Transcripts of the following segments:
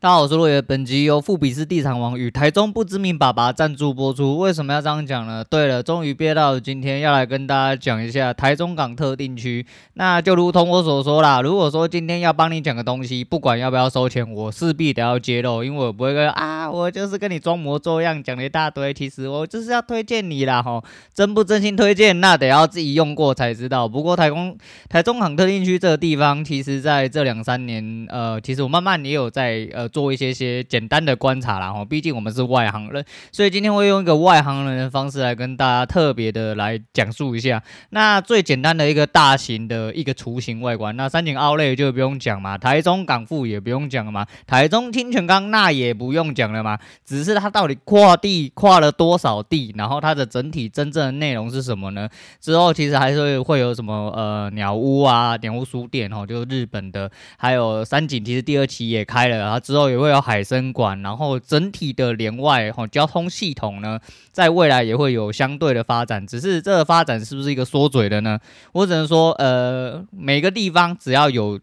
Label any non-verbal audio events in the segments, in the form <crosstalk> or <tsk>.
大家好，我是落叶。本集由富比斯地产王与台中不知名爸爸赞助播出。为什么要这样讲呢？对了，终于憋到了今天要来跟大家讲一下台中港特定区。那就如同我所说啦，如果说今天要帮你讲个东西，不管要不要收钱，我势必得要揭露，因为我不会跟啊，我就是跟你装模作样讲了一大堆。其实我就是要推荐你啦，吼，真不真心推荐，那得要自己用过才知道。不过台中台中港特定区这个地方，其实在这两三年，呃，其实我慢慢也有在呃。做一些些简单的观察啦，哈，毕竟我们是外行人，所以今天会用一个外行人的方式来跟大家特别的来讲述一下。那最简单的一个大型的一个雏形外观，那三井奥莱就不用讲嘛，台中港富也不用讲了嘛，台中清泉岗那也不用讲了嘛，只是它到底跨地跨了多少地，然后它的整体真正的内容是什么呢？之后其实还是会有什么呃鸟屋啊，鸟屋书店哦，就是日本的，还有三井其实第二期也开了，然后之后。之后也会有海参馆，然后整体的连外哈交通系统呢，在未来也会有相对的发展。只是这个发展是不是一个缩嘴的呢？我只能说，呃，每个地方只要有。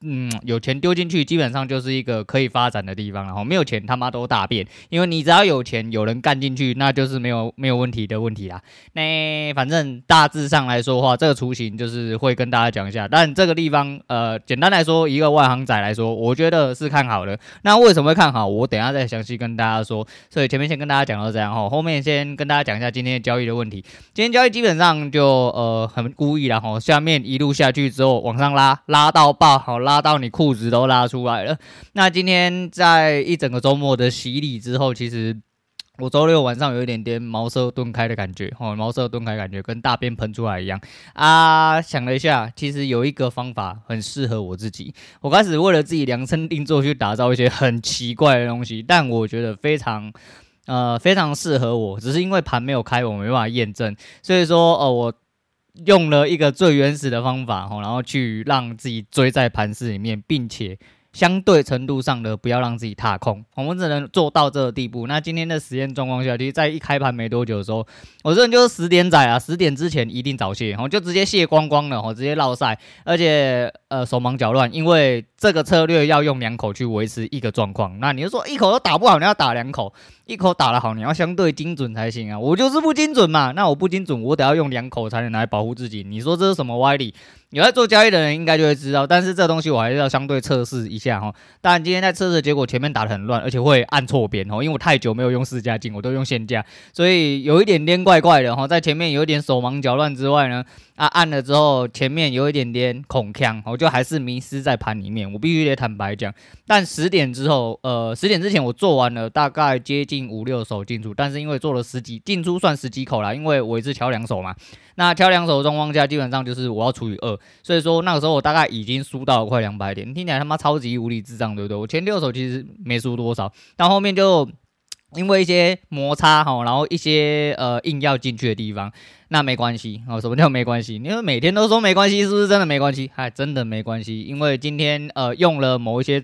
嗯，有钱丢进去，基本上就是一个可以发展的地方，然后没有钱他妈都大便，因为你只要有钱，有人干进去，那就是没有没有问题的问题啦。那反正大致上来说的话，这个雏形就是会跟大家讲一下。但这个地方，呃，简单来说，一个外行仔来说，我觉得是看好的。那为什么会看好？我等下再详细跟大家说。所以前面先跟大家讲到这样哈，后面先跟大家讲一下今天的交易的问题。今天交易基本上就呃很故意了哈，下面一路下去之后往上拉，拉到爆好拉拉到你裤子都拉出来了。那今天在一整个周末的洗礼之后，其实我周六晚上有一点点茅塞顿开的感觉，哦，茅塞顿开感觉跟大便喷出来一样啊。想了一下，其实有一个方法很适合我自己。我开始为了自己量身定做去打造一些很奇怪的东西，但我觉得非常呃非常适合我，只是因为盘没有开，我没办法验证。所以说，哦，我。用了一个最原始的方法，然后去让自己追在盘势里面，并且相对程度上的不要让自己踏空，我们只能做到这个地步。那今天的实验状况下，其实在一开盘没多久的时候，我这人就是十点仔啊，十点之前一定早泄，我就直接泄光光了，我直接落赛，而且呃手忙脚乱，因为这个策略要用两口去维持一个状况。那你就说一口都打不好，你要打两口。一口打得好，你要相对精准才行啊！我就是不精准嘛，那我不精准，我得要用两口才能来保护自己。你说这是什么歪理？有在做交易的人应该就会知道，但是这东西我还是要相对测试一下哈。当然今天在测试结果前面打得很乱，而且会按错边哦，因为我太久没有用试价进，我都用现价，所以有一点点怪怪的哈。在前面有一点手忙脚乱之外呢。啊，按了之后前面有一点点恐腔，我就还是迷失在盘里面。我必须得坦白讲，但十点之后，呃，十点之前我做完了大概接近五六手进出，但是因为做了十几进出算十几口啦，因为我一次敲两手嘛。那敲两手的状况下，基本上就是我要除以二，所以说那个时候我大概已经输到了快两百点，听起来他妈超级无理智障，对不对？我前六手其实没输多少，到后面就。因为一些摩擦哈，然后一些呃硬要进去的地方，那没关系哦。什么叫没关系？因为每天都说没关系，是不是真的没关系？还，真的没关系。因为今天呃用了某一些，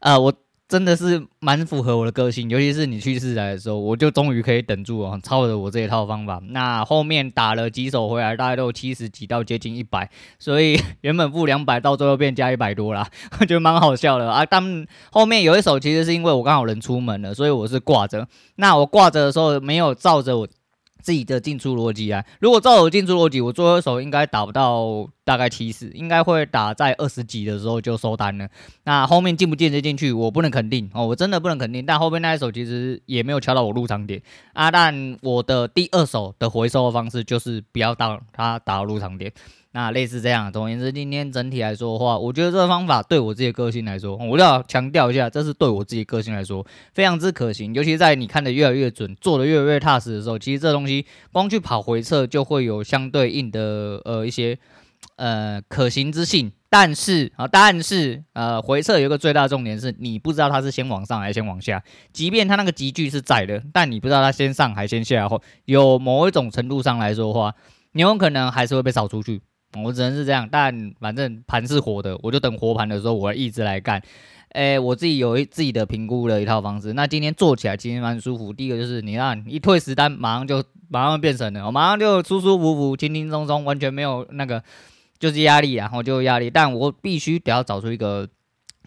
呃我。真的是蛮符合我的个性，尤其是你去世来的时候，我就终于可以等住哦，抄着我这一套方法。那后面打了几手回来，大概都七十几到接近一百，<laughs> 所以原本负两百，到最后变加一百多啦，我觉得蛮好笑的啊。但后面有一手其实是因为我刚好人出门了，所以我是挂着。那我挂着的时候没有照着我。自己的进出逻辑啊，如果照我进出逻辑，我最后一手应该打不到大概七十，应该会打在二十几的时候就收单了。那后面进不进得进去，我不能肯定哦，我真的不能肯定。但后面那一手其实也没有敲到我入场点啊，但我的第二手的回收的方式就是不要当它打入场点。那类似这样，总而言之，今天整体来说的话，我觉得这个方法对我自己个性来说，我要强调一下，这是对我自己个性来说非常之可行。尤其在你看的越来越准，做的越来越踏实的时候，其实这东西光去跑回撤就会有相对应的呃一些呃可行之性。但是啊，但是呃回撤有一个最大的重点是你不知道它是先往上还是先往下，即便它那个集聚是在的，但你不知道它先上还是先下，或有某一种程度上来说的话，你有可能还是会被扫出去。我只能是这样，但反正盘是活的，我就等活盘的时候，我一直来干。诶，我自己有一自己的评估的一套方式。那今天做起来其实蛮舒服。第一个就是你看一退十单，马上就马上变成了，我马上就舒舒服服、轻轻松松，完全没有那个就是压力，然后就压力。但我必须得要找出一个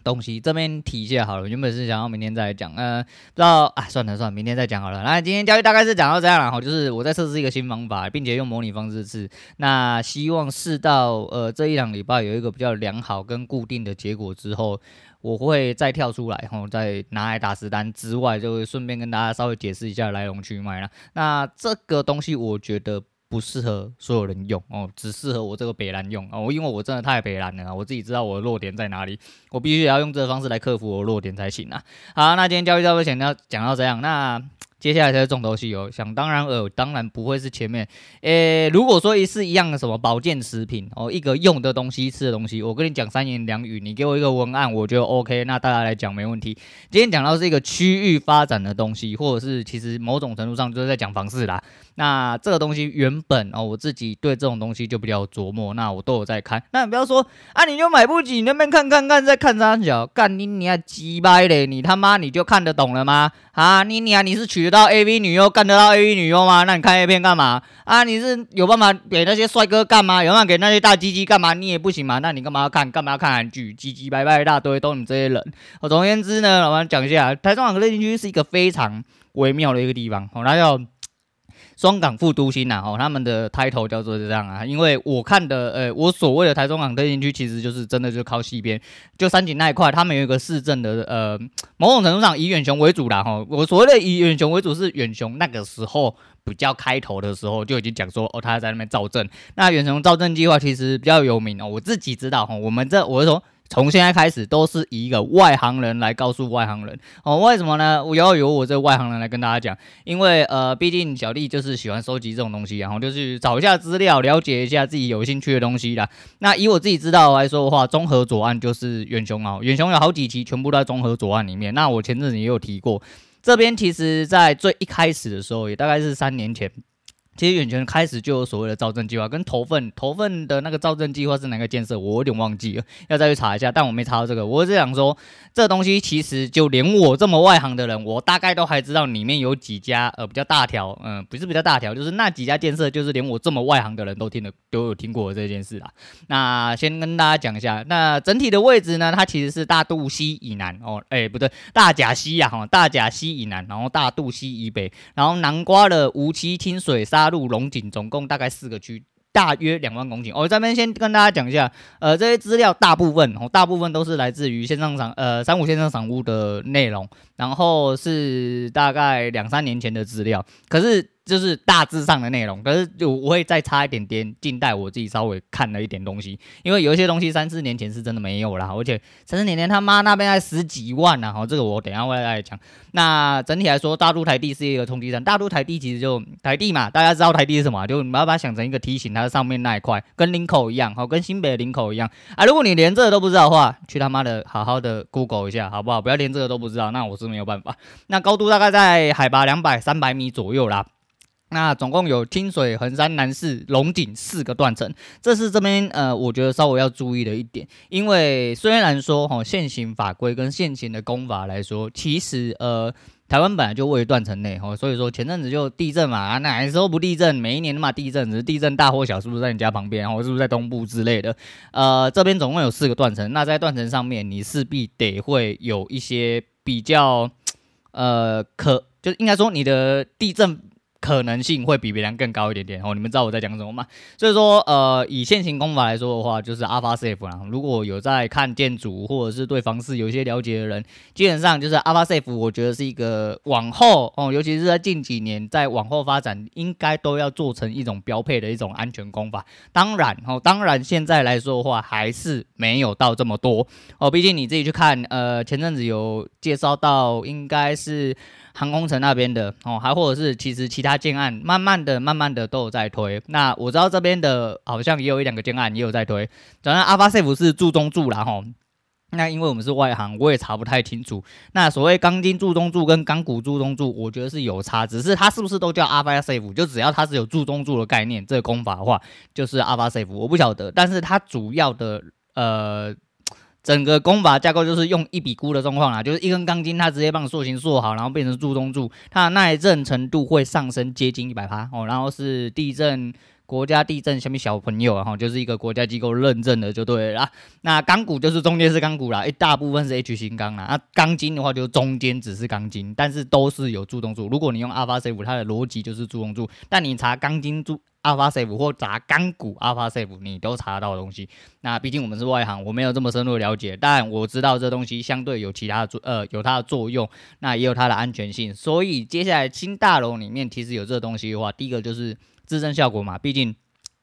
东西，这边提一下好了。原本是想要明天再来讲，呃，不知道啊，算了算了，明天再讲好了。那今天交易大概是讲到这样了哈，就是我在测试一个新方法，并且用模拟方式试，那希望试到呃这一两礼拜有一个比较良好跟固定的结果之后，我会再跳出来，然后再拿来打实单之外，就会顺便跟大家稍微解释一下来龙去脉了。那这个东西我觉得。不适合所有人用哦，只适合我这个北蓝用哦，因为我真的太北蓝了，我自己知道我的弱点在哪里，我必须也要用这个方式来克服我的弱点才行啊。好，那今天交易就先要讲到这样，那。接下来才是重头戏哦，想当然尔，当然不会是前面。诶，如果说是一样的什么保健食品哦，一个用的东西、吃的东西，我跟你讲三言两语，你给我一个文案，我觉得 OK，那大家来讲没问题。今天讲到是一个区域发展的东西，或者是其实某种程度上就是在讲房市啦。那这个东西原本哦，我自己对这种东西就比较琢磨，那我都有在看。那你不要说啊，你就买不起，你那边看看看，再看三小，干你你还鸡掰嘞，你他妈你就看得懂了吗？啊，妮妮啊，你是娶得到 AV 女优干得到 AV 女优吗？那你看 A 片干嘛？啊，你是有办法给那些帅哥干嘛？有办法给那些大鸡鸡干嘛？你也不行嘛？那你干嘛要看？干嘛要看韩剧？鸡鸡掰掰一大堆，都你这些人。总而言之呢，我们讲一下，台中港特定区是一个非常微妙的一个地方。好，那要。双港副都心呐，哦，他们的 title 叫做这样啊，因为我看的，呃，我所谓的台中港特定区，其实就是真的就靠西边，就三井那一块，他们有一个市政的，呃，某种程度上以远雄为主啦，哈，我所谓的以远雄为主是远雄那个时候比较开头的时候就已经讲说，哦，他在那边造镇，那远雄造镇计划其实比较有名哦，我自己知道哈，我们这我是说。从现在开始都是以一个外行人来告诉外行人哦，为什么呢？我要由我这外行人来跟大家讲，因为呃，毕竟小弟就是喜欢收集这种东西，然后就是找一下资料，了解一下自己有兴趣的东西啦。那以我自己知道来说的话，综合左岸就是远雄啊，远雄有好几期全部都在综合左岸里面。那我前阵子也有提过，这边其实在最一开始的时候，也大概是三年前。其实远泉开始就有所谓的造镇计划，跟头份头份的那个造镇计划是哪个建设，我有点忘记了，要再去查一下。但我没查到这个，我是想说，这东西其实就连我这么外行的人，我大概都还知道里面有几家呃比较大条，嗯、不是比较大条，就是那几家建设，就是连我这么外行的人都听得都有听过这件事啦。那先跟大家讲一下，那整体的位置呢，它其实是大肚溪以南哦，哎不对，大甲溪呀哈，大甲溪以南，然后大肚溪以北，然后囊括了梧栖、清水沙。大陆龙井总共大概四个区，大约两万公顷。我、哦、这边先跟大家讲一下，呃，这些资料大部分哦，大部分都是来自于线上赏呃三五线上赏屋的内容，然后是大概两三年前的资料，可是。就是大致上的内容，可是就我会再差一点点近代，我自己稍微看了一点东西，因为有一些东西三四年前是真的没有啦，而且三四年前他妈那边还十几万呢，好，这个我等下会再讲。那整体来说，大陆台地是一个通缉站，大陆台地其实就台地嘛，大家知道台地是什么？就你要把它想成一个梯形，它的上面那一块跟林口一样，好，跟新北的林口一样啊。如果你连这个都不知道的话，去他妈的好好的 Google 一下，好不好？不要连这个都不知道，那我是没有办法。那高度大概在海拔两百三百米左右啦。那总共有清水、横山、南势、龙井四个断层，这是这边呃，我觉得稍微要注意的一点，因为虽然说哈，现行法规跟现行的工法来说，其实呃，台湾本来就位于断层内哈，所以说前阵子就地震嘛，哪时候不地震？每一年嘛地震，只是地震大或小，是不是在你家旁边，或是不是在东部之类的？呃，这边总共有四个断层，那在断层上面，你势必得会有一些比较呃可，就应该说你的地震。可能性会比别人更高一点点哦，你们知道我在讲什么吗？所以说，呃，以现行功法来说的话，就是 Alpha Safe 啦。如果有在看建筑或者是对房市有一些了解的人，基本上就是 Alpha Safe，我觉得是一个往后哦，尤其是在近几年在往后发展，应该都要做成一种标配的一种安全功法。当然哦，当然现在来说的话，还是没有到这么多哦，毕竟你自己去看，呃，前阵子有介绍到，应该是。航空城那边的哦，还或者是其实其他建案，慢慢的、慢慢的都有在推。那我知道这边的好像也有一两个建案也有在推。当然阿巴塞夫是住中住啦哈。那因为我们是外行，我也查不太清楚。那所谓钢筋柱中柱跟钢骨柱中柱，我觉得是有差，只是它是不是都叫 Alpha Safe？就只要它是有柱中柱的概念，这个功法的话就是 Alpha Safe。我不晓得，但是它主要的呃。整个工法架构就是用一笔估的状况啦，就是一根钢筋，它直接帮你塑形塑好，然后变成柱中柱，它的耐震程度会上升接近一百趴哦，然后是地震国家地震下面小朋友啊，哈，就是一个国家机构认证的就对了啦。那钢骨就是中间是钢骨啦，一大部分是 H 型钢啦。那钢筋的话，就是中间只是钢筋，但是都是有助动柱。如果你用 Alpha Safe，它的逻辑就是助动柱，但你查钢筋柱。Alpha Safe 或砸钢骨 Alpha Safe，你都查得到的东西。那毕竟我们是外行，我没有这么深入了解，但我知道这东西相对有其他的作，呃，有它的作用，那也有它的安全性。所以接下来新大楼里面其实有这东西的话，第一个就是支撑效果嘛，毕竟。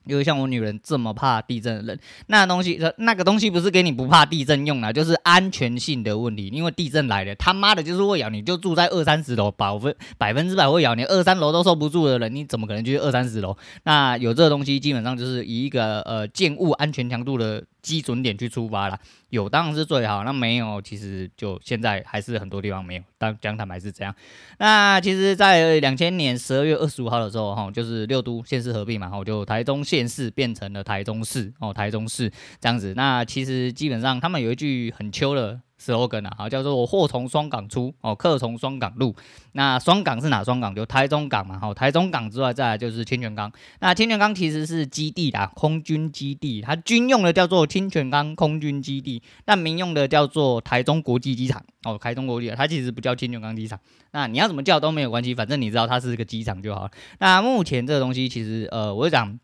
因为像我女人这么怕地震的人，那东西，那个东西不是给你不怕地震用的，就是安全性的问题。因为地震来了，他妈的就是会咬你，就住在二三十楼，百分 <laughs> 百分之百会咬你，二三楼都受不住的人，你怎么可能去二三十楼？那有这个东西，基本上就是以一个呃建物安全强度的。基准点去出发啦，有当然是最好，那没有其实就现在还是很多地方没有，但讲坦白是这样。那其实，在两千年十二月二十五号的时候，哈，就是六都县市合并嘛，哈，就台中县市变成了台中市，哦，台中市这样子。那其实基本上他们有一句很秋的。Slogan 啊，叫做我“货从双港出，哦，客从双港入”。那双港是哪双港？就台中港嘛，好，台中港之外，再来就是清泉岗。那清泉岗其实是基地啦，空军基地，它军用的叫做清泉岗空军基地，但民用的叫做台中国际机场。哦，台中国际，它其实不叫清泉岗机场。那你要怎么叫都没有关系，反正你知道它是个机场就好。那目前这个东西其实，呃，我讲。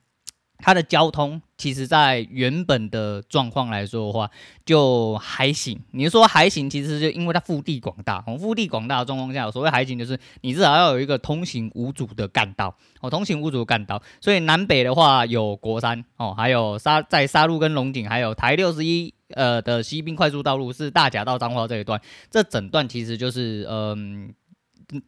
它的交通，其实在原本的状况来说的话，就还行。你说还行，其实就因为它腹地广大。哦，腹地广大的状况下，所谓还行就是你至少要有一个通行无阻的干道。哦，通行无阻的干道。所以南北的话有国三哦，还有沙在沙鹿跟龙井，还有台六十一呃的西滨快速道路是大甲到彰化这一段。这整段其实就是嗯。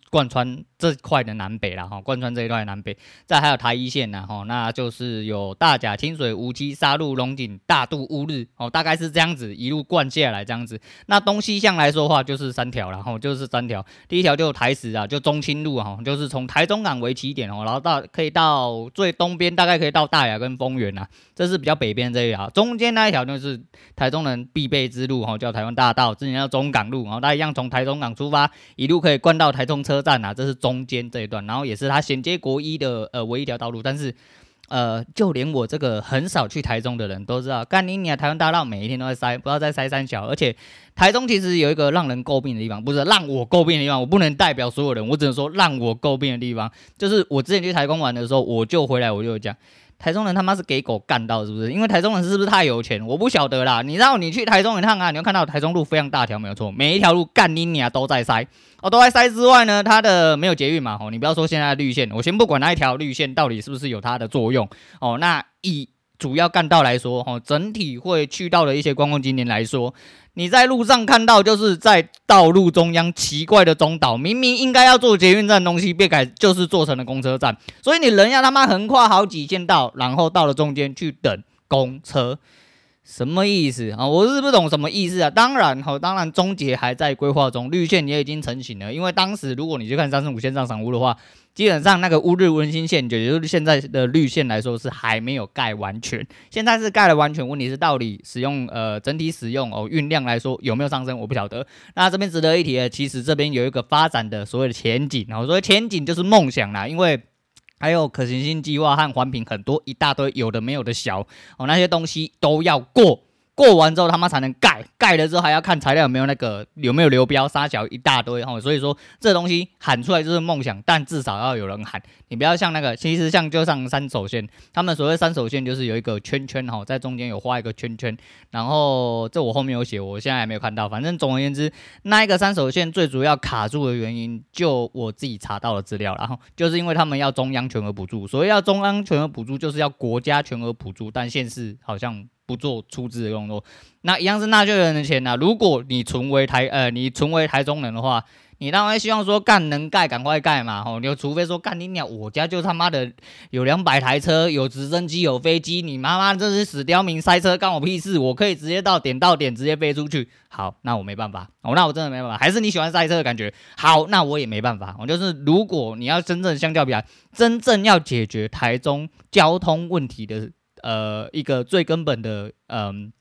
贯穿这块的南北啦，哈，贯穿这一段南北，再还有台一线呐，哈，那就是有大甲、清水、梧栖、沙鹿、龙井、大肚、乌日，哦，大概是这样子一路贯下来这样子。那东西向来说话就是三条了，哈，就是三条。第一条就台十啊，就中清路哈，就是从台中港为起点哦，然后到可以到最东边，大概可以到大雅跟丰原呐，这是比较北边这一条。中间那一条就是台中人必备之路，哈，叫台湾大道，之前叫中港路，然后大家一样从台中港出发，一路可以贯到台中。中车站啊，这是中间这一段，然后也是它衔接国一的呃唯一一条道路。但是，呃，就连我这个很少去台中的人都知道，干你娘，台湾大道每一天都在塞，不知道在塞三小。而且，台中其实有一个让人诟病的地方，不是让我诟病的地方，我不能代表所有人，我只能说让我诟病的地方，就是我之前去台中玩的时候，我就回来我就讲。台中人他妈是给狗干到是不是？因为台中人是不是太有钱？我不晓得啦。你让你去台中一趟啊，你会看到台中路非常大条，没有错，每一条路干你娘都在塞哦，都在塞之外呢，它的没有捷运嘛哦，你不要说现在的绿线，我先不管那一条绿线到底是不是有它的作用哦，那以主要干道来说哈，整体会去到的一些观光景点来说。你在路上看到，就是在道路中央奇怪的中岛，明明应该要做捷运站东西，被改就是做成了公车站，所以你人要他妈横跨好几线道，然后到了中间去等公车。什么意思啊？我是不懂什么意思啊。当然，哈，当然，终结还在规划中，绿线也已经成型了。因为当时如果你去看三十五线上赏屋的话，基本上那个乌日温馨线，也就是现在的绿线来说，是还没有盖完全。现在是盖了完全，问题是到底使用呃整体使用哦运量来说有没有上升，我不晓得。那这边值得一提的，其实这边有一个发展的所谓的前景，然后所谓前景就是梦想啦，因为。还有可行性计划和环评很多一大堆有的没有的小哦，那些东西都要过。过完之后他妈才能盖，盖了之后还要看材料有没有那个有没有流标，杀小一大堆哈，所以说这东西喊出来就是梦想，但至少要有人喊，你不要像那个，其实像就像三手线，他们所谓三手线就是有一个圈圈哈，在中间有画一个圈圈，然后这我后面有写，我现在还没有看到，反正总而言之，那一个三手线最主要卡住的原因，就我自己查到的资料，然后就是因为他们要中央全额补助，所以要中央全额补助就是要国家全额补助，但县市好像。不做出资的动作，那一样是纳税人的钱呐、如果你存为台呃，你存为台中人的话，你当然希望说干能盖赶快盖嘛。吼，你除非说干你鸟，我家就他妈的有两百台车，有直升机，有飞机，你妈妈这是死刁民塞车干我屁事？我可以直接到点到点直接飞出去。好，那我没办法。哦，那我真的没办法。还是你喜欢塞车的感觉？好，那我也没办法。我就是如果你要真正相较比来，真正要解决台中交通问题的。呃，一个最根本的嗯、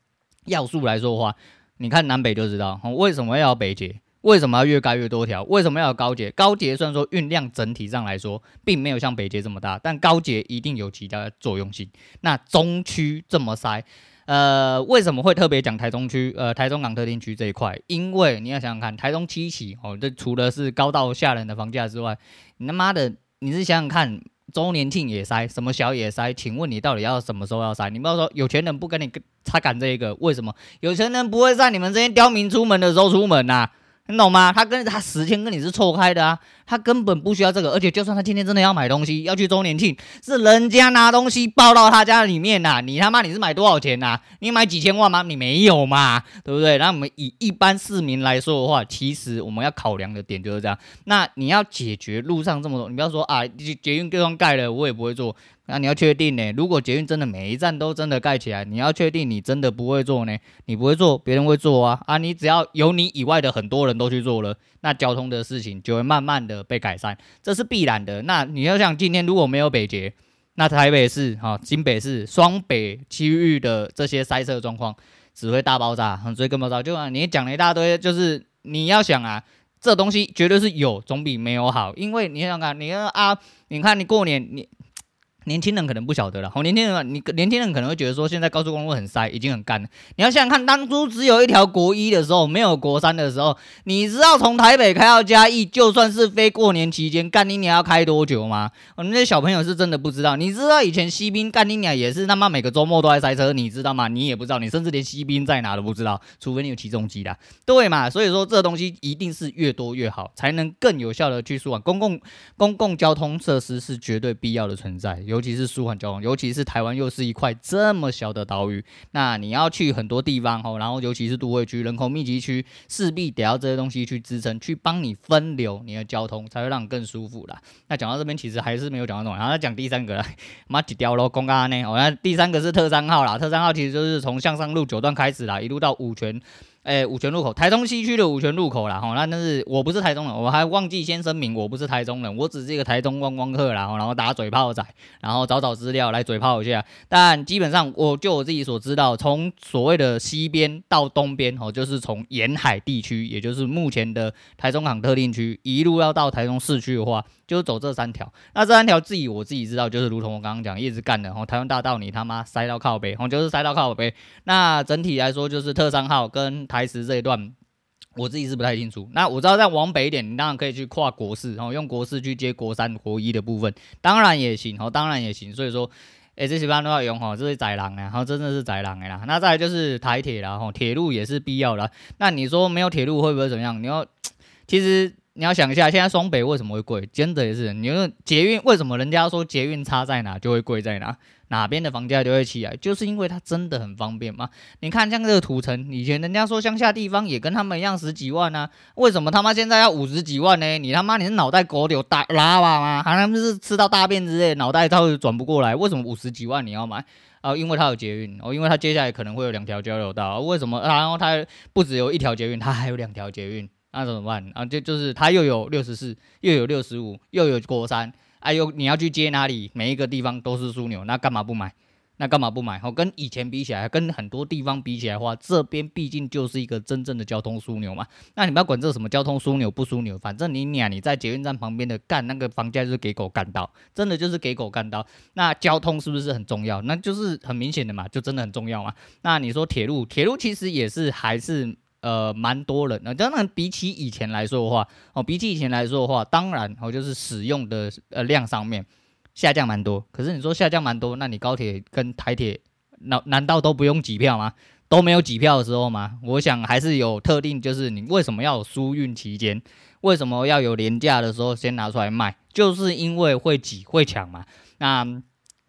要素来说的话，你看南北就知道，为什么要北捷？为什么要越盖越多条？为什么要有高捷？高捷虽然说运量整体上来说并没有像北捷这么大，但高捷一定有其他的作用性。那中区这么塞，呃，为什么会特别讲台中区？呃，台中港特定区这一块，因为你要想想看，台中七期哦，这除了是高到吓人的房价之外，你他妈的，你是想想看。周年庆也塞，什么小也塞？请问你到底要什么时候要塞？你不要说有钱人不跟你擦干这个，为什么？有钱人不会在你们这些刁民出门的时候出门呐、你懂吗？他跟他时间跟你是错开的啊，他根本不需要这个，而且就算他今天真的要买东西，要去周年庆，是人家拿东西抱到他家里面呐、啊，你他妈你是买多少钱呐、啊？你买几千万吗？你没有嘛，对不对？那我们以一般市民来说的话，其实我们要考量的点就是这样。那你要解决路上这么多，你不要说啊，捷运地方盖了，我也不会做。那你要确定呢？如果捷运真的每一站都真的盖起来，你要确定你真的不会做呢？你不会做，别人会做啊！啊，你只要有你以外的很多人都去做了，那交通的事情就会慢慢的被改善，这是必然的。那你要想，今天如果没有北捷，那台北市、哈、新北市双北区域的这些塞车状况只会大爆炸，所以更爆炸。就啊，你讲了一大堆，就是你要想啊，这东西绝对是有总比没有好，因为你想想看，你啊，你看你过年你。年轻人可能不晓得了，好，年轻人，你年轻人可能会觉得说，现在高速公路很塞，已经很干了。你要想想看，当初只有一条国一的时候，没有国三的时候，你知道从台北开到嘉义，就算是非过年期间，干你娘要开多久吗？我们那些小朋友是真的不知道。你知道以前西滨干你娘也是他妈每个周末都在塞车，你知道吗？你也不知道，你甚至连西滨在哪都不知道，除非你有起重机啦，对嘛？所以说这东西一定是越多越好，才能更有效的去舒缓公共公共交通设施是绝对必要的存在。尤其是舒缓交通，尤其是台湾又是一块这么小的岛屿，那你要去很多地方吼，然后尤其是都会区、人口密集区，势必得要这些东西去支撑，去帮你分流你的交通，才会让你更舒服啦。那讲到这边，其实还是没有讲到重点，然后再讲第三个啦，妈几条咯，公安呢？哦，那第三个是特三号啦，特三号其实就是从向上路九段开始啦，一路到五权。诶，五权路口，台中西区的五权路口啦，吼，那但是我不是台中人，我还忘记先声明，我不是台中人，我只是一个台中观光客啦，然后打嘴炮仔，然后找找资料来嘴炮一下。但基本上，我就我自己所知道，从所谓的西边到东边，吼，就是从沿海地区，也就是目前的台中港特定区，一路要到台中市区的话。就走这三条，那这三条自己我自己知道，就是如同我刚刚讲，一直干的。然后台湾大道你他妈塞到靠北，然后就是塞到靠北。那整体来说，就是特三号跟台十这一段，我自己是不太清楚。那我知道再往北一点，你当然可以去跨国四，然后用国四去接国三、国一的部分，当然也行，哦，当然也行。所以说，哎，这些班都要用哈，这是宰狼啊，然后真的是宰狼的啦。那再来就是台铁啦，哈，铁路也是必要的。那你说没有铁路会不会怎么样？你要 <tsk> 其实。你要想一下，现在双北为什么会贵？真的也是，你说捷运为什么人家说捷运差在哪就会贵在哪？哪边的房价就会起来，就是因为它真的很方便嘛。你看像这个土城，以前人家说乡下地方也跟他们一样十几万啊，为什么他妈现在要五十几万呢？你他妈你是脑袋狗有大拉巴吗？好像是吃到大便之类，脑袋它会转不过来。为什么五十几万你要买啊？因为它有捷运哦，因为它接下来可能会有两条交流道。为什么？然后它不只有一条捷运，它还有两条捷运。那怎么办啊？就就是它又有六十四，又有六十五，又有国三，哎呦，你要去接哪里？每一个地方都是枢纽，那干嘛不买？那干嘛不买？哦，跟以前比起来，跟很多地方比起来的话，这边毕竟就是一个真正的交通枢纽嘛。那你不要管这什么交通枢纽不枢纽，反正你俩你在捷运站旁边的干那个房价就是给狗干到，真的就是给狗干到。那交通是不是很重要？那就是很明显的嘛，就真的很重要嘛。那你说铁路，铁路其实也是还是。呃，蛮多人，那当然比起以前来说的话，哦，比起以前来说的话，当然哦，就是使用的呃量上面下降蛮多。可是你说下降蛮多，那你高铁跟台铁难难道都不用挤票吗？都没有挤票的时候吗？我想还是有特定，就是你为什么要有疏运期间，为什么要有廉价的时候先拿出来卖，就是因为会挤会抢嘛。那。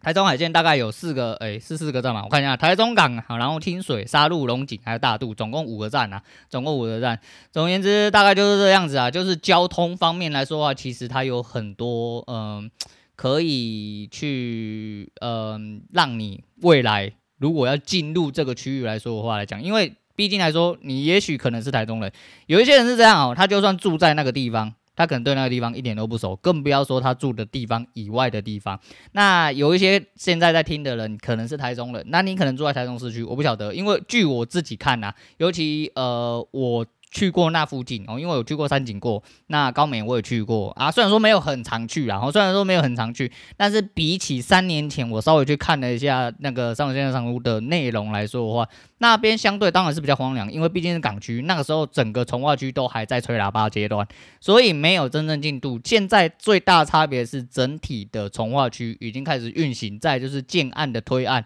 台中海线大概有四个，哎，是四个站嘛？我看一下，台中港好，然后清水、沙鹿、龙井还有大肚，总共五个站啊，总共五个站。总而言之，大概就是这样子啊。就是交通方面来说的话，其实它有很多，嗯、可以去，嗯、让你未来如果要进入这个区域来说的话来讲，因为毕竟来说，你也许可能是台中人，有一些人是这样哦，他就算住在那个地方。他可能对那个地方一点都不熟，更不要说他住的地方以外的地方。那有一些现在在听的人可能是台中人，那你可能住在台中市区，我不晓得，因为据我自己看呐、尤其呃我去过那附近哦，因为我去过山景过，那高美我也去过啊。虽然说没有很常去，然后虽然说没有很常去，但是比起三年前我稍微去看了一下那个上线上屋的内容来说的话，那边相对当然是比较荒凉，因为毕竟是港区，那个时候整个从化区都还在吹喇叭阶段，所以没有真正进度。现在最大差别是整体的从化区已经开始运行，再就是建案的推案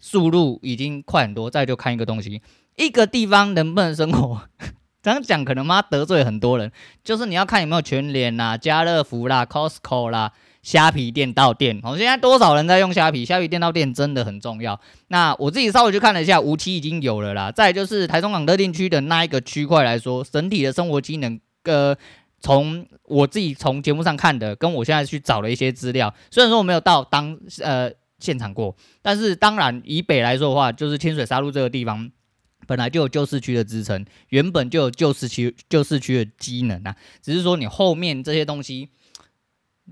速度已经快很多。再就看一个东西，一个地方能不能生活。<laughs> 这样讲可能妈得罪很多人，就是你要看有没有全联啦、家乐福啦、Costco 啦、虾皮店到店。哦，现在多少人在用虾皮？虾皮店到店真的很重要。那我自己稍微去看了一下，无期已经有了啦。再就是台中港特定区的那一个区块来说，整体的生活机能，呃，从我自己从节目上看的，跟我现在去找了一些资料，虽然说我没有到当呃现场过，但是当然以北来说的话，就是清水沙鹿这个地方。本来就有旧市区的支撑，原本就有旧市区旧市区的机能啊，只是说你后面这些东西，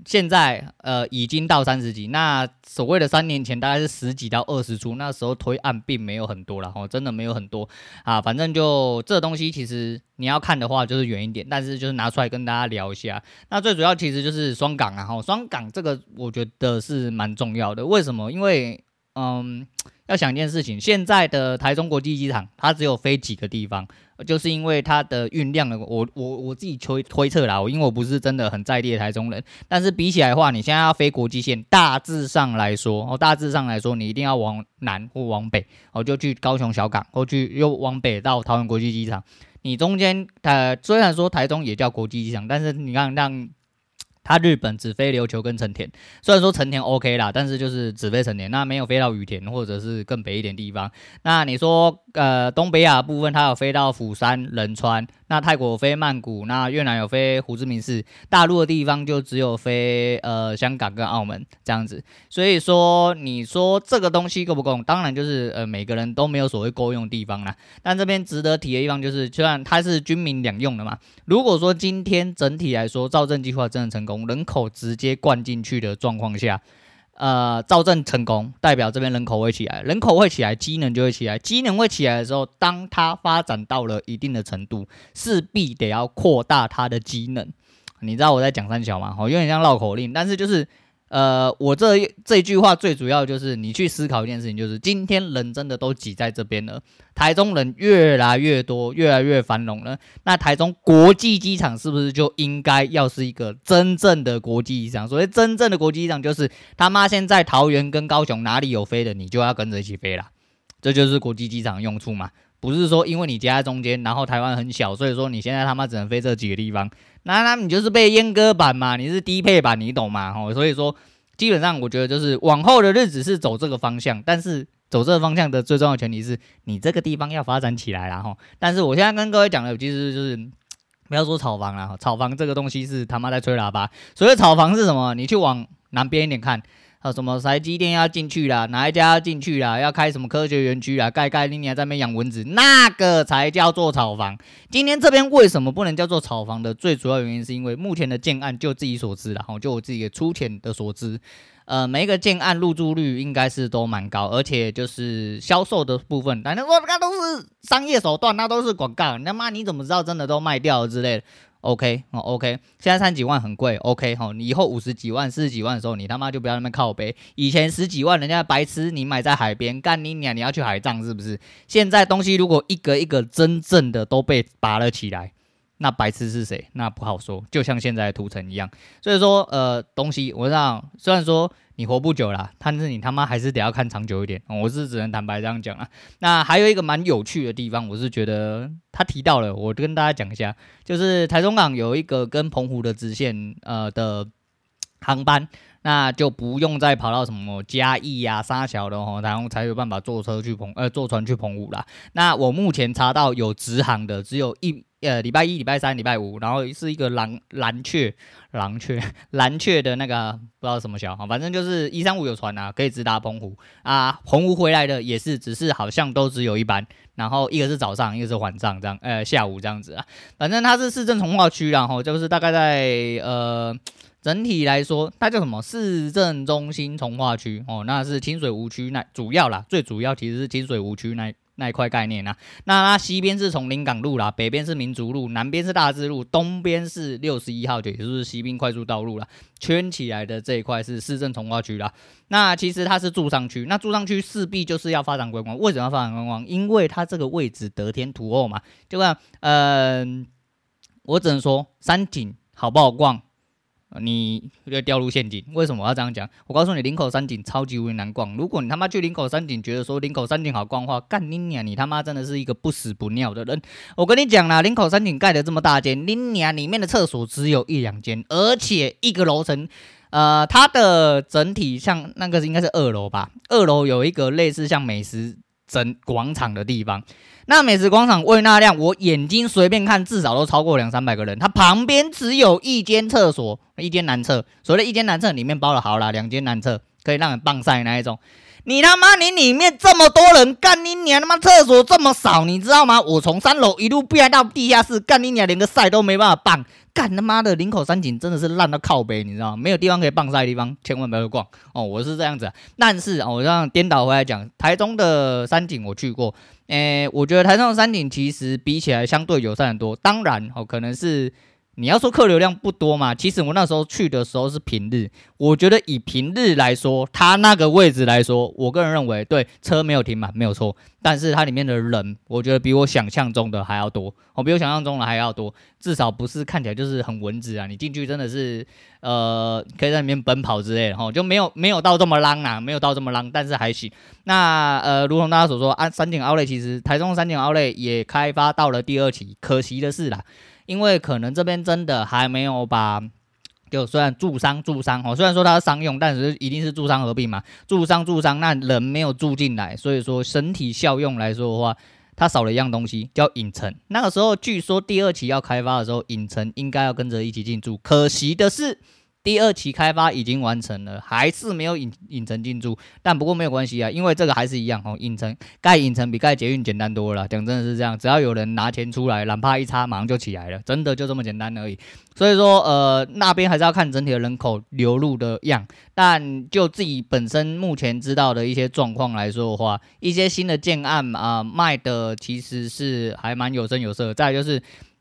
现在呃已经到三十几，那所谓的三年前大概是十几到二十出，那时候推案并没有很多了，哦，真的没有很多啊，反正就这东西其实你要看的话就是远一点，但是就是拿出来跟大家聊一下。那最主要其实就是双港啊，哈，双港这个我觉得是蛮重要的，为什么？因为嗯。要想一件事情，现在的台中国际机场，它只有飞几个地方，就是因为它的运量呢。我我我自己推推测啦，因为我不是真的很在地台中人，但是比起来的话，你现在要飞国际线，大致上来说，哦，大致上来说，你一定要往南或往北，哦，就去高雄小港，或去又往北到桃园国际机场。你中间，呃，虽然说台中也叫国际机场，但是你看让。它日本只飞琉球跟成田，虽然说成田 OK 啦，但是就是只飞成田，那没有飞到羽田或者是更北一点地方。那你说，呃，东北亚部分它有飞到釜山、仁川。那泰国飞曼谷，那越南有飞胡志明市，大陆的地方就只有飞呃香港跟澳门这样子。所以说，你说这个东西够不够？当然就是呃每个人都没有所谓够用的地方啦。但这边值得提的地方就是，虽然它是军民两用的嘛。如果说今天整体来说，造镇计划真的成功，人口直接灌进去的状况下。呃，造镇成功，代表这边人口会起来，人口会起来，机能就会起来，机能会起来的时候，当它发展到了一定的程度，势必得要扩大它的机能。你知道我在讲三小吗？哦，有点像绕口令，但是就是。呃，我这这句话最主要就是你去思考一件事情，就是今天人真的都挤在这边了，台中人越来越多，越来越繁荣了。那台中国际机场是不是就应该要是一个真正的国际机场？所谓真正的国际机场，就是他妈现在桃园跟高雄哪里有飞的，你就要跟着一起飞啦。这就是国际机场用处嘛。不是说因为你夹在中间，然后台湾很小，所以说你现在他妈只能飞这几个地方，那那你就是被阉割版嘛，你是低配版，你懂吗？哦，所以说基本上我觉得就是往后的日子是走这个方向，但是走这个方向的最重要的前提是你这个地方要发展起来啦。哈。但是我现在跟各位讲的其实就是不要说炒房了，炒房这个东西是他妈在吹喇叭。所谓炒房是什么？你去往南边一点看。啊什么台积电要进去啦？哪一家要进去啦？要开什么科学园区啦？盖盖，你还在那边养蚊子，那个才叫做炒房。今天这边为什么不能叫做炒房的？最主要原因是因为目前的建案，就自己所知啦，哈，就我自己粗浅的所知，呃，每一个建案入住率应该是都蛮高，而且就是销售的部分，反正说那都是商业手段，那都是广告。你他妈你怎么知道真的都卖掉了之类的？OK 哦，OK，现在三几万很贵，OK 哈，你以后五十几万、四十几万的时候，你他妈就不要那么靠北。以前十几万，人家白痴，你买在海边干你娘，你要去海葬是不是？现在东西如果一个一个真正的都被拔了起来，那白痴是谁？那不好说，就像现在的土城一样。所以说，呃，东西我让，虽然说。你活不久啦，但是你他妈还是得要看长久一点。我是只能坦白这样讲啊。那还有一个蛮有趣的地方，我是觉得他提到了，我跟大家讲一下，就是台中港有一个跟澎湖的直线呃的航班，那就不用再跑到什么嘉义呀、沙桥的哦，然后才有办法坐车去澎呃坐船去澎湖啦。那我目前查到有直航的，只有一。呃，礼拜一、礼拜三、礼拜五，然后是一个蓝蓝雀、蓝雀、<laughs> 蓝雀的那个不知道什么小，反正就是一三五有船啊，可以直达澎湖啊。澎湖回来的也是，只是好像都只有一班，然后一个是早上，一个是晚上这样，呃，下午这样子啊。反正它是市政重划区，然后就是大概在呃整体来说，它叫什么市政中心重划区哦，那是清水湖区那主要啦，最主要其实是清水湖区那。那一块概念啊。那它西边是从临港路啦，北边是民族路，南边是大智路，东边是六十一号，也就是西滨快速道路啦。圈起来的这一块是市政重划区啦。那其实它是住商区，那住商区势必就是要发展观光。为什么要发展观光？因为它这个位置得天独厚嘛。就像，嗯、我只能说山景好不好逛？你要掉入陷阱，为什么我要这样讲？我告诉你，林口山景超级无敌难逛。如果你他妈去林口山景，觉得说林口山景好逛的话，干你娘！你他妈真的是一个不死不尿的人。我跟你讲啦，林口山景盖的这么大间，你娘里面的厕所只有一两间，而且一个楼层，呃，它的整体像那个应该是二楼吧？二楼有一个类似像美食整广场的地方。那美食广场喂纳量，我眼睛随便看，至少都超过两三百个人。它旁边只有一间厕所，一间男厕。所谓的一间男厕里面包了好了两间男厕，可以让人棒晒那一种。你他妈，你里面这么多人，干你娘他妈厕所这么少，你知道吗？我从三楼一路憋到地下室，干你娘连个晒都没办法棒。干他妈的，林口山景真的是烂到靠北，你知道吗？没有地方可以棒晒的地方，千万不要去逛哦。我是这样子、但是哦，我让颠倒回来讲，台中的山景我去过。诶、欸，我觉得台上的山顶其实比起来相对友善很多。当然，哦，可能是你要说客流量不多嘛。其实我那时候去的时候是平日，我觉得以平日来说，它那个位置来说，我个人认为对车没有停满没有错。但是它里面的人，我觉得比我想象中的还要多，我比我想象中的还要多。至少不是看起来就是很蚊子啊，你进去真的是呃可以在里面奔跑之类的哈，就没有没有到这么浪啊，没有到这么浪，但是还行。那呃，如同大家所说，啊，山景奥莱其实台中山景奥莱也开发到了第二期，可惜的是啦，因为可能这边真的还没有把。就虽然住商住商哦，虽然说它是商用，但是一定是住商合并嘛，住商住商，那人没有住进来，所以说整体效用来说的话，它少了一样东西，叫影城。那个时候据说第二期要开发的时候，影城应该要跟着一起进驻，可惜的是。第二期开发已经完成了，还是没有影影城进驻，但不过没有关系啊，因为这个还是一样哦。影城盖影城比盖捷运简单多了，讲真的是这样，只要有人拿钱出来，哪怕一插，马上就起来了，真的就这么简单而已。所以说，呃，那边还是要看整体的人口流入的样，但就自己本身目前知道的一些状况来说的话，一些新的建案啊、卖的其实是还蛮有声有色。再就是。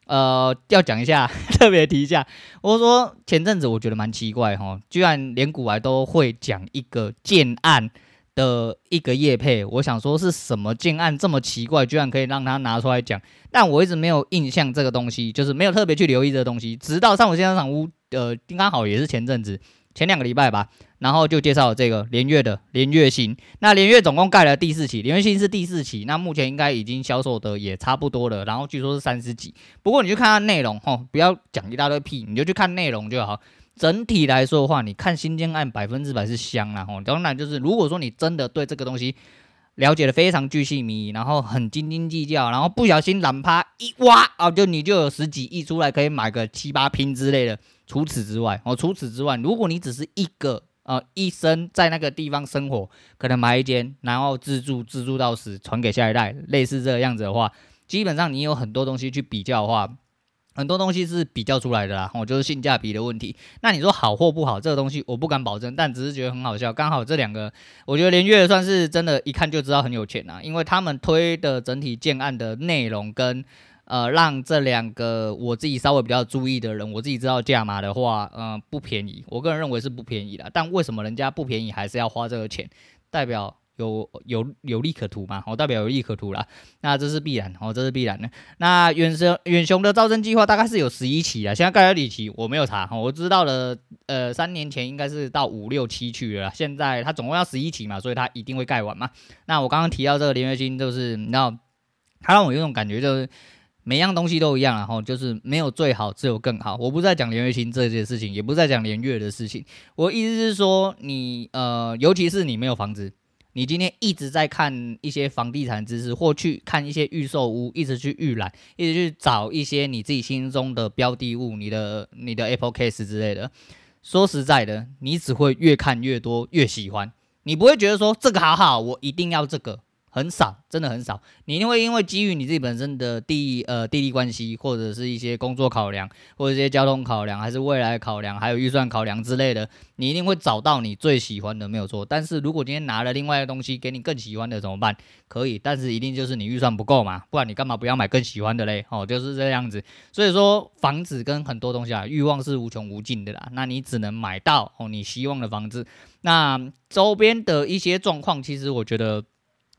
呃，要讲一下，<laughs> 特别提一下。我说前阵子我觉得蛮奇怪哈，居然连股癌都会讲一个建案的一个业配。我想说是什么建案这么奇怪，居然可以让他拿出来讲。但我一直没有印象这个东西，就是没有特别去留意这个东西。直到上午现场屋，呃，刚好也是前阵子。前两个礼拜吧，然后就介绍这个连月的连月新。那连月总共盖了第四期，连月新是第四期，那目前应该已经销售的也差不多了。然后据说是三十几，不过你去看它内容，吼，不要讲一大堆屁，你就去看内容就好。整体来说的话，你看新建案百分之百是香啦，吼。当然就是如果说你真的对这个东西了解的非常巨细靡遗，然后很斤斤计较，然后不小心懒趴一挖啊，就你就有十几亿出来可以买个七八拼之类的。除此之外，哦，除此之外，如果你只是一个呃一生在那个地方生活，可能买一间，然后自住自住到死，传给下一代，类似这个样子的话，基本上你有很多东西去比较的话，很多东西是比较出来的啦，我，就是性价比的问题。那你说好或不好，这个东西我不敢保证，但只是觉得很好笑。刚好这两个，我觉得连月算是真的，一看就知道很有钱啊，因为他们推的整体建案的内容跟。呃，让这两个我自己稍微比较注意的人，我自己知道价码的话，嗯、不便宜。我个人认为是不便宜的。但为什么人家不便宜，还是要花这个钱？代表有有有利可图嘛？哦，代表有利可图啦。那这是必然，哦，这是必然的。那远雄远雄的招生计划大概是有十一期啊，现在盖了几期我没有查，我知道了。呃，三年前应该是到五六七去了，现在它总共要十一期嘛，所以它一定会盖完嘛。那我刚刚提到这个连跃新，就是你知道，它让我有种感觉就是。每样东西都一样，然后就是没有最好，只有更好。我不是在讲连跃新这件事情，也不是在讲连月的事情。我意思是说，你呃，尤其是你没有房子，你今天一直在看一些房地产知识，或去看一些预售屋，一直去预览，一直去找一些你自己心中的标的物，你的你的 Apple Case 之类的。说实在的，你只会越看越多，越喜欢。你不会觉得说这个好好，我一定要这个。很少，真的很少。你一定会因为基于你自己本身的地呃地利关系，或者是一些工作考量，或者一些交通考量，还是未来考量，还有预算考量之类的，你一定会找到你最喜欢的，没有错。但是如果今天拿了另外的东西给你更喜欢的怎么办？可以，但是一定就是你预算不够嘛，不然你干嘛不要买更喜欢的嘞？哦，就是这样子。所以说房子跟很多东西啊，欲望是无穷无尽的啦。那你只能买到哦你希望的房子。那周边的一些状况，其实我觉得。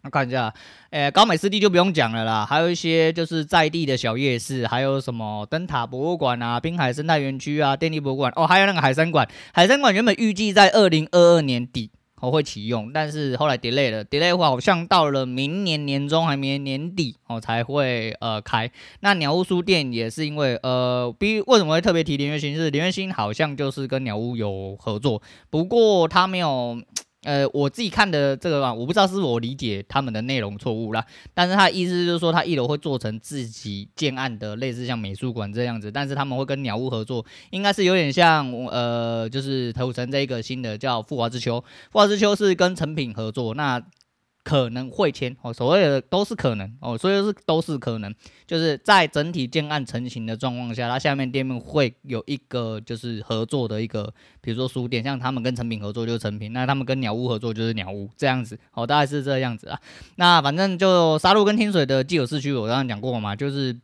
那看一下，诶，高美湿地就不用讲了啦，还有一些就是在地的小夜市，还有什么灯塔博物馆啊、滨海生态园区啊、电力博物馆哦，还有那个海参馆。海参馆原本预计在二零二二年底哦会启用，但是后来 delay 了，delay 好像到了明年年中还明年年底哦才会呃开。那鸟屋书店也是因为呃，比为什么会特别提林月星？是林月星好像就是跟鸟屋有合作，不过他没有。呃，我自己看的这个吧，我不知道是否我理解他们的内容错误啦。但是他的意思就是说，他一楼会做成自己建案的，类似像美术馆这样子。但是他们会跟鸟屋合作，应该是有点像呃，就是投城这一个新的叫富华之秋，富华之秋是跟成品合作。那可能会签哦，所谓的都是可能哦，所以是都是可能，就是在整体建案成型的状况下，它下面店面会有一个就是合作的一个，比如说书店，像他们跟诚品合作就是诚品，那他们跟鸟屋合作就是鸟屋这样子哦，大概是这样子啊。那反正就沙鹿跟清水的既有市区，我刚刚讲过嘛，就是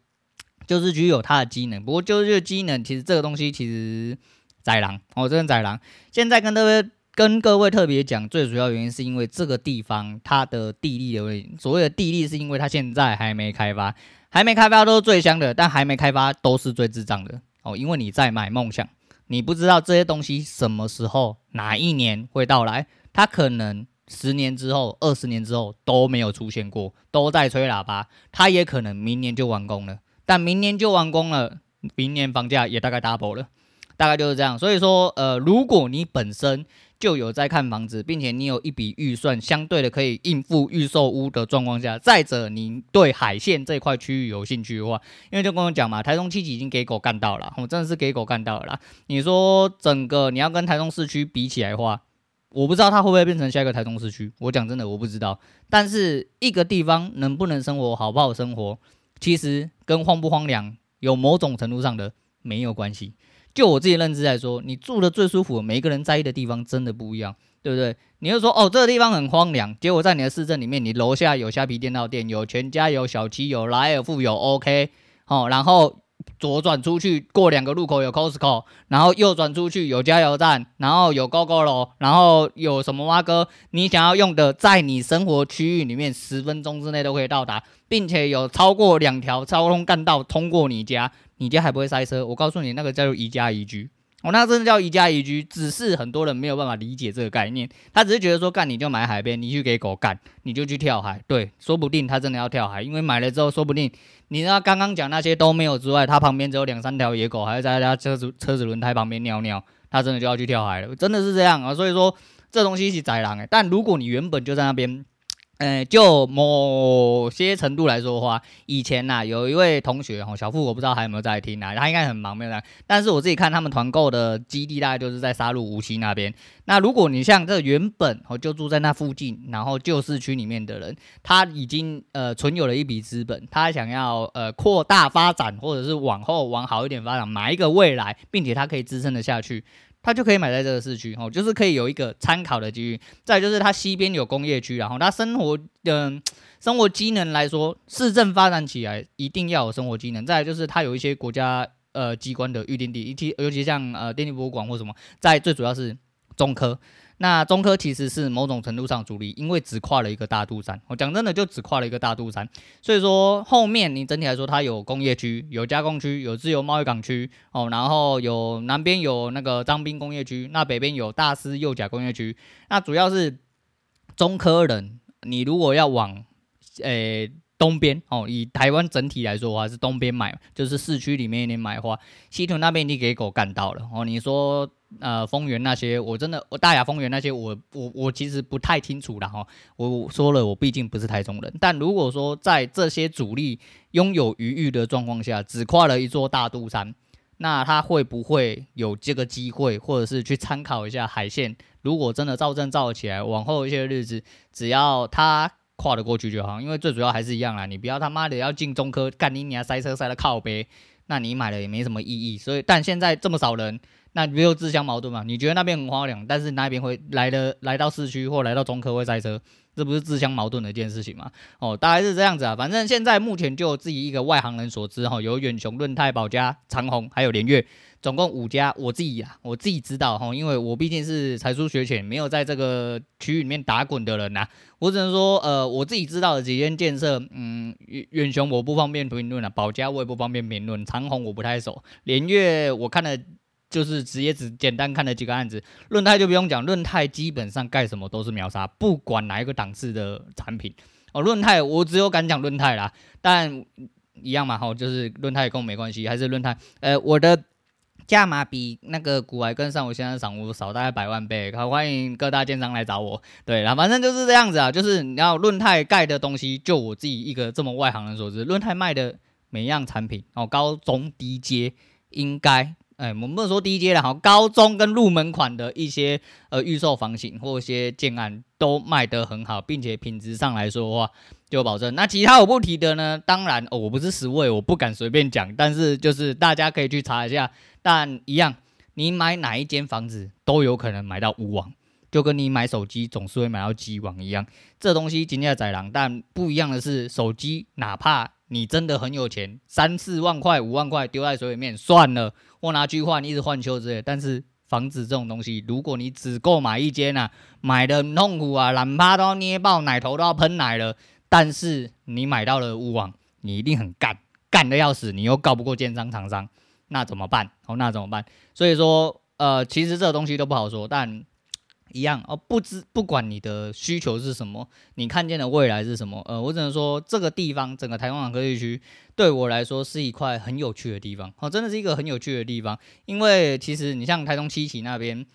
旧市区有它的机能，不过旧市区机能其实这个东西其实宰狼哦，这个宰狼，现在跟各位。跟各位特别讲，最主要原因是因为这个地方它的地利的问题。所谓的地利，是因为它现在还没开发，还没开发都是最香的，但还没开发都是最智障的哦。因为你在买梦想，你不知道这些东西什么时候、哪一年会到来，它可能十年之后、二十年之后都没有出现过，都在吹喇叭。它也可能明年就完工了，但明年就完工了，明年房价也大概 double 了，大概就是这样。所以说，呃，如果你本身就有在看房子，并且你有一笔预算，相对的可以应付预售屋的状况下，再者你对海线这块区域有兴趣的话，因为就跟我讲嘛，台中七级已经给狗干到了，我真的是给狗干到了。你说整个你要跟台中市区比起来的话，我不知道它会不会变成下一个台中市区，我讲真的我不知道。但是一个地方能不能生活，好不好生活，其实跟荒不荒凉有某种程度上的没有关系。就我自己认知来说，你住的最舒服，每一个人在意的地方真的不一样，对不对？你就说哦，这个地方很荒凉，结果在你的市镇里面，你楼下有虾皮电脑店，有全家，有小七，有莱尔富，有 OK，哦，然后左转出去过两个路口有 Costco，然后右转出去有加油站，然后有 GoGo 楼然后有什么蛙哥，你想要用的，在你生活区域里面十分钟之内都可以到达，并且有超过两条交通干道通过你家。你家还不会塞车？我告诉你，那个叫做宜家宜居。我、哦、那真的叫宜家宜居，只是很多人没有办法理解这个概念。他只是觉得说，干你就买海边，你去给狗干，你就去跳海。对，说不定他真的要跳海，因为买了之后，说不定你那刚刚讲那些都没有之外，他旁边只有两三条野狗，还在他车子车子轮胎旁边尿尿，他真的就要去跳海了。真的是这样啊！所以说，这东西是宰狼诶。但如果你原本就在那边。呃，就某些程度来说的话，以前呐、啊，有一位同学哦，小付，我不知道还有没有在听啊，他应该很忙没有在。但是我自己看他们团购的基地大概就是在沙鹿无锡那边。那如果你像这原本哦就住在那附近，然后旧市区里面的人，他已经呃存有了一笔资本，他想要呃扩大发展，或者是往后往好一点发展，买一个未来，并且他可以支撑得下去。它就可以买在这个市区，哦，就是可以有一个参考的机遇。再就是它西边有工业区，然后它生活的、生活机能来说，市政发展起来一定要有生活机能。再就是它有一些国家呃机关的预定地，尤其尤其像呃电力博物馆或什么。在最主要是中科。那中科其实是某种程度上主力，因为只跨了一个大肚山。我讲真的，就只跨了一个大肚山，所以说后面你整体来说，它有工业区、有加工区、有自由贸易港区哦，然后有南边有那个张滨工业区，那北边有大师幼甲工业区。那主要是中科人，你如果要往诶、东边哦，以台湾整体来说的话，是东边买，就是市区里面一点买的话，西屯那边你给狗干到了哦，你说。呃，丰原那些我真的，我大雅丰原那些我我我其实不太清楚了哈。我说了，我毕竟不是台中人。但如果说在这些主力拥有余裕的状况下，只跨了一座大肚山，那他会不会有这个机会，或者是去参考一下海线？如果真的造证造起来，往后一些日子，只要他跨得过去就好，因为最主要还是一样啦，你不要他妈的要进中科干你你还塞车塞到靠背，那你买了也没什么意义。所以，但现在这么少人，那没有自相矛盾嘛？你觉得那边很荒凉，但是那边会来的来到市区或来到中科会塞车，这不是自相矛盾的一件事情吗？哦，大概是这样子啊。反正现在目前就自己一个外行人所知哈，有远雄、润泰、保家、长鸿，还有联岳。总共五家，我自己啊，我自己知道哈，因为我毕竟是才疏学浅，没有在这个区域里面打滚的人呐、我只能说，呃，我自己知道的几间建设，嗯，远雄我不方便评论了，保家我也不方便评论，长鸿我不太熟，联岳我看了，就是直接只简单看了几个案子，润泰就不用讲，润泰基本上盖什么都是秒杀，不管哪一个档次的产品哦，润泰我只有敢讲润泰啦，但一样嘛哈，就是润泰跟我没关系，还是润泰，呃，我的。价码比那个股癌跟上我现在赏屋少大概百万倍，好，欢迎各大建商来找我。对啦，反正就是这样子啊，就是你要润泰盖的东西，就我自己一个这么外行人所知，润泰卖的每样产品哦，高中低阶应该，哎，我们不能说低阶了，哈，高中跟入门款的一些呃预售房型或一些建案都卖得很好，并且品质上来说的话。就保证。那其他我不提的呢？当然，哦，我不是十位，我不敢随便讲。但是就是大家可以去查一下。但一样，你买哪一间房子都有可能买到屋网，就跟你买手机总是会买到机网一样。这东西今天在宰狼，但不一样的是，手机哪怕你真的很有钱，三四万块、五万块丢在水里面算了，我拿去换，一直换修之类。但是房子这种东西，如果你只够买一间啊，买的痛苦啊，懒趴都要捏爆，奶头都要喷奶了。但是你买到了屋网，你一定很干，干的要死，你又告不过建商厂商，那怎么办？哦，那怎么办？所以说，呃，其实这个东西都不好说，但一样哦，不知不管你的需求是什么，你看见的未来是什么，呃，我只能说这个地方，整个台湾港科技区对我来说是一块很有趣的地方，哦，真的是一个很有趣的地方，因为其实你像台东七期那边。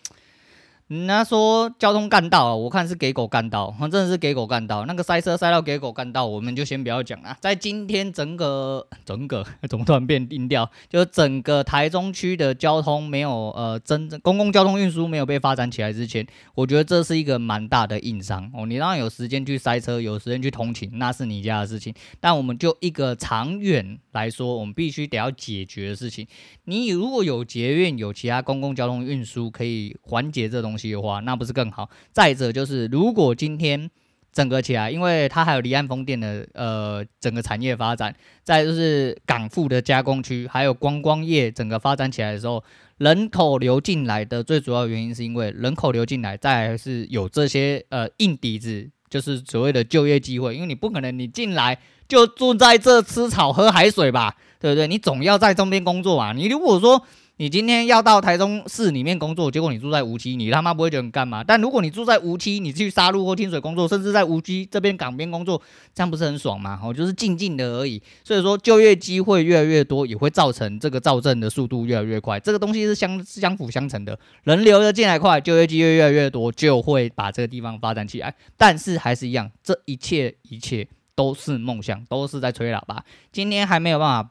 人家说交通干道啊，我看是给狗干道，真的是给狗干道。那个塞车塞到给狗干道，我们就先不要讲了。在今天整个整个 <laughs> 怎么突然变定调？就整个台中区的交通没有呃真正公共交通运输没有被发展起来之前，我觉得这是一个蛮大的硬伤哦。你当然有时间去塞车，有时间去通勤，那是你家的事情。但我们就一个长远来说，我们必须得要解决的事情。你如果有捷运，有其他公共交通运输可以缓解这东西的话，那不是更好？再者就是，如果今天整个起来，因为它还有离岸风电的呃整个产业发展，再就是港埠的加工区，还有观光业整个发展起来的时候，人口流进来的最主要原因是因为人口流进来，再是有这些呃硬底子，就是所谓的就业机会，因为你不可能你进来就住在这吃草喝海水吧，对不对？你总要在中边工作啊。你如果说你今天要到台中市里面工作，结果你住在梧栖，你他妈不会觉得很干嘛？但如果你住在梧栖，你去沙鹿或清水工作，甚至在梧栖这边港边工作，这样不是很爽吗？哦，就是静静的而已。所以说就业机会越来越多，也会造成这个造镇的速度越来越快。这个东西是相相辅相成的，人流的进来快，就业机会越来越多，就会把这个地方发展起来。但是还是一样，这一切一切都是梦想，都是在吹喇叭。今天还没有办法。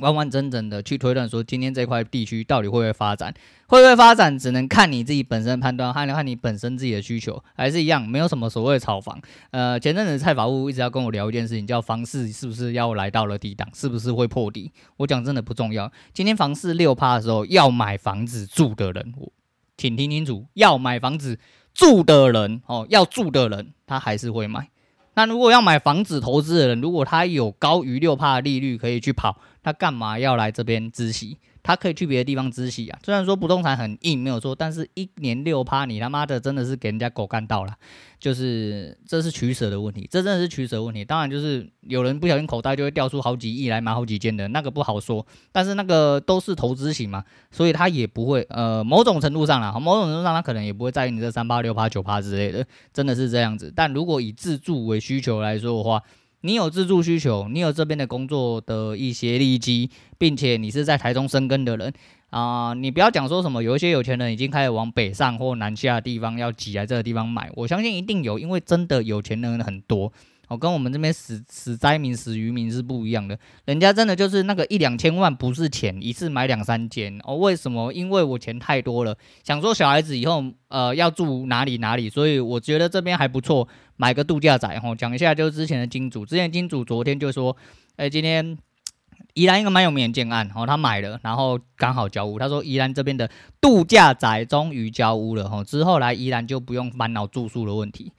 完完整整的去推断说，今天这块地区到底会不会发展，会不会发展，只能看你自己本身判断，还能看你本身自己的需求，还是一样，没有什么所谓的炒房。呃，前阵子蔡法务一直要跟我聊一件事情，叫房市是不是要来到了低档，是不是会破底？我讲真的不重要。今天房市六趴的时候，要买房子住的人，我请听清楚，要买房子住的人哦，要住的人，他还是会买。那如果要买房子投资的人，如果他有高于六趴的利率可以去跑，他干嘛要来这边支息？他可以去别的地方支息啊。虽然说不动产很硬，没有错，但是一年六趴，你他妈的真的是给人家狗干到了。就是这是取舍的问题，这真的是取舍问题。当然，就是有人不小心口袋就会掉出好几亿来买好几间的那个不好说。但是那个都是投资型嘛，所以他也不会呃，某种程度上啦，某种程度上他可能也不会在意你这三趴六趴九趴之类的，真的是这样子。但如果以自住为需求来说的话，你有自住需求，你有这边的工作的一些利基，并且你是在台中生根的人。啊、你不要讲说什么，有一些有钱人已经开始往北上或南下的地方要挤来这个地方买，我相信一定有，因为真的有钱人很多哦，跟我们这边死死灾民、死渔民是不一样的。人家真的就是那个一两千万不是钱，一次买两三间哦。为什么？因为我钱太多了，想说小孩子以后呃要住哪里哪里，所以我觉得这边还不错，买个度假宅。哦，讲一下就是之前的金主，之前金主昨天就说，哎，今天宜兰一个蛮有名的建案，哦，他买了，然后刚好交屋。他说宜兰这边的度假宅终于交屋了，哦，之后来宜兰就不用烦恼住宿的问题。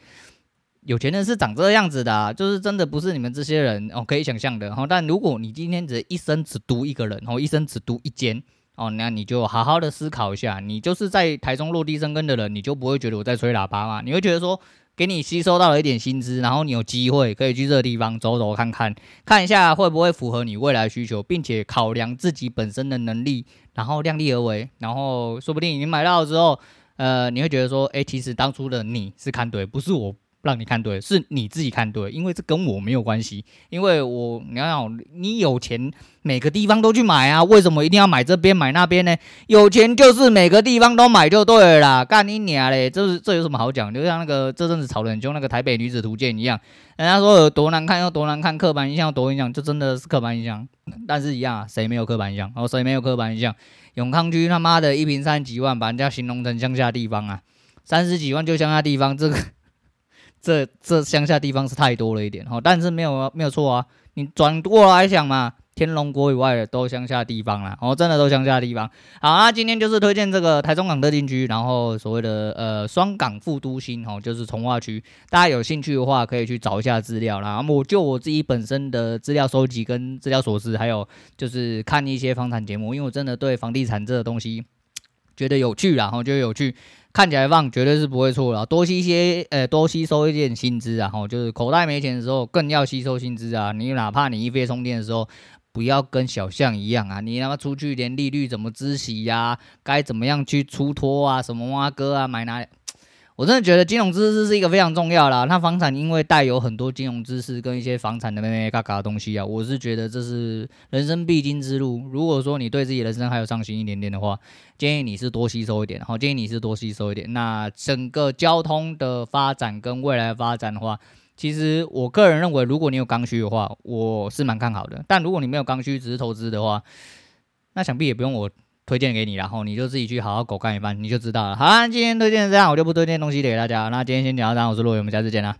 有钱人是长这样子的，就是真的不是你们这些人哦可以想象的哦。但如果你今天只一生只读一个人哦，一生只读一间哦，那你就好好的思考一下，你就是在台中落地生根的人，你就不会觉得我在吹喇叭嘛？你会觉得说，给你吸收到了一点薪资，然后你有机会可以去这个地方走走看看，看一下会不会符合你未来需求，并且考量自己本身的能力，然后量力而为，然后说不定你买到之后，呃，你会觉得说，哎，其实当初的你是看对，不是我。让你看对，是你自己看对，因为这跟我没有关系。因为我，你要想，你有钱，每个地方都去买啊，为什么一定要买这边买那边呢？有钱就是每个地方都买就对了啦，干你娘嘞！这是这有什么好讲？就像那个这阵子吵得很凶那个台北女子图鉴一样，人家说有多难看，有多难看，刻板印象多影响，就真的是刻板印象。但是一样，谁没有刻板印象？哦，谁没有刻板印象？永康区他妈的一平三几万，把人家形容成乡下地方啊，三十几万就乡下地方，这个。这这乡下地方是太多了一点哈，但是没有没有错啊，你转过来想嘛，天龙国以外的都乡下地方啦，哦，真的都乡下地方。好，那今天就是推荐这个台中港特定区，然后所谓的呃双港副都心哦，就是从化区，大家有兴趣的话可以去找一下资料啦。我就我自己本身的资料收集跟资料所知，还有就是看一些房产节目，因为我真的对房地产这个东西觉得有趣啦，然后觉得有趣。看起来放绝对是不会错的，多吸一些，呃，多吸收一点薪资啊，吼，就是口袋没钱的时候更要吸收薪资啊。你哪怕你一飞充电的时候，不要跟小象一样啊，你他妈出去连利率怎么支息呀，该怎么样去出脱啊，什么挖哥啊，买哪？我真的觉得金融知识是一个非常重要啦。那房产因为带有很多金融知识跟一些房产的咩咩嘎嘎的东西啊，我是觉得这是人生必经之路。如果说你对自己人生还有上心一点点的话，建议你是多吸收一点。好，建议你是多吸收一点。那整个交通的发展跟未来发展的话，其实我个人认为，如果你有刚需的话，我是蛮看好的。但如果你没有刚需，只是投资的话，那想必也不用我。推荐给你，然后你就自己去好好狗干一番，你就知道了。好，今天推荐这样，我就不推荐东西给大家。那今天先讲到这，我是洛伟，我们下次见啦。